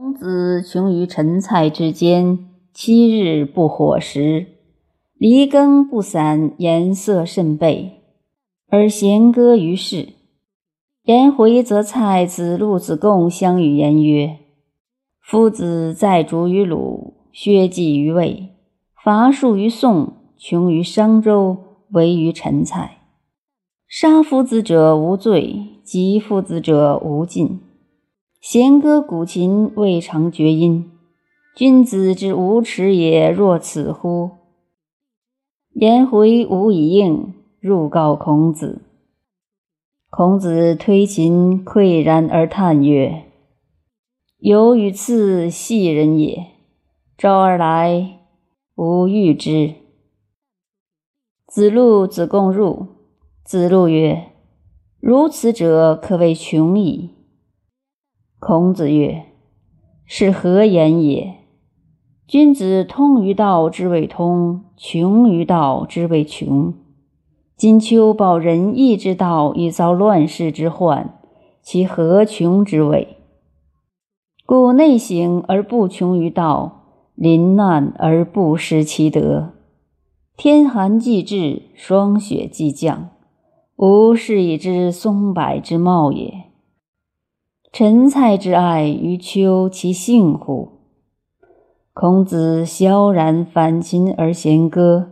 孔子穷于陈蔡之间，七日不火食，离耕不散，颜色甚备，而弦歌于世。颜回则蔡子路、子贡相与言曰：“夫子在逐于鲁，薛稷于魏，伐树于宋，穷于商周，为于陈蔡。杀夫子者无罪，及夫子者无尽。”弦歌鼓琴，未尝绝音。君子之无耻也，若此乎？颜回无以应，入告孔子。孔子推琴，喟然而叹曰：“有与次戏人也。召而来，吾欲之。”子路、子贡入。子路曰：“如此者，可谓穷矣。”孔子曰：“是何言也？君子通于道之谓通，穷于道之谓穷。今秋报仁义之道，以遭乱世之患，其何穷之谓？故内省而不穷于道，临难而不失其德。天寒既至，霜雪既降，吾是以知松柏之茂也。”陈蔡之爱于秋，其幸乎？孔子萧然反琴而弦歌，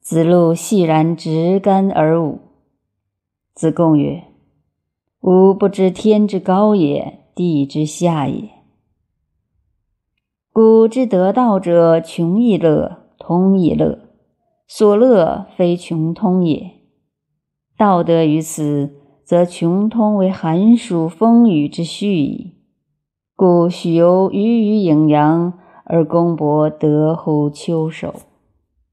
子路细然执竿而舞。子贡曰：“吾不知天之高也，地之下也。古之得道者，穷亦乐，通亦乐。所乐非穷通也。道德于此。”则穷通为寒暑风雨之序矣，故许由鱼与影阳而公伯得乎秋收。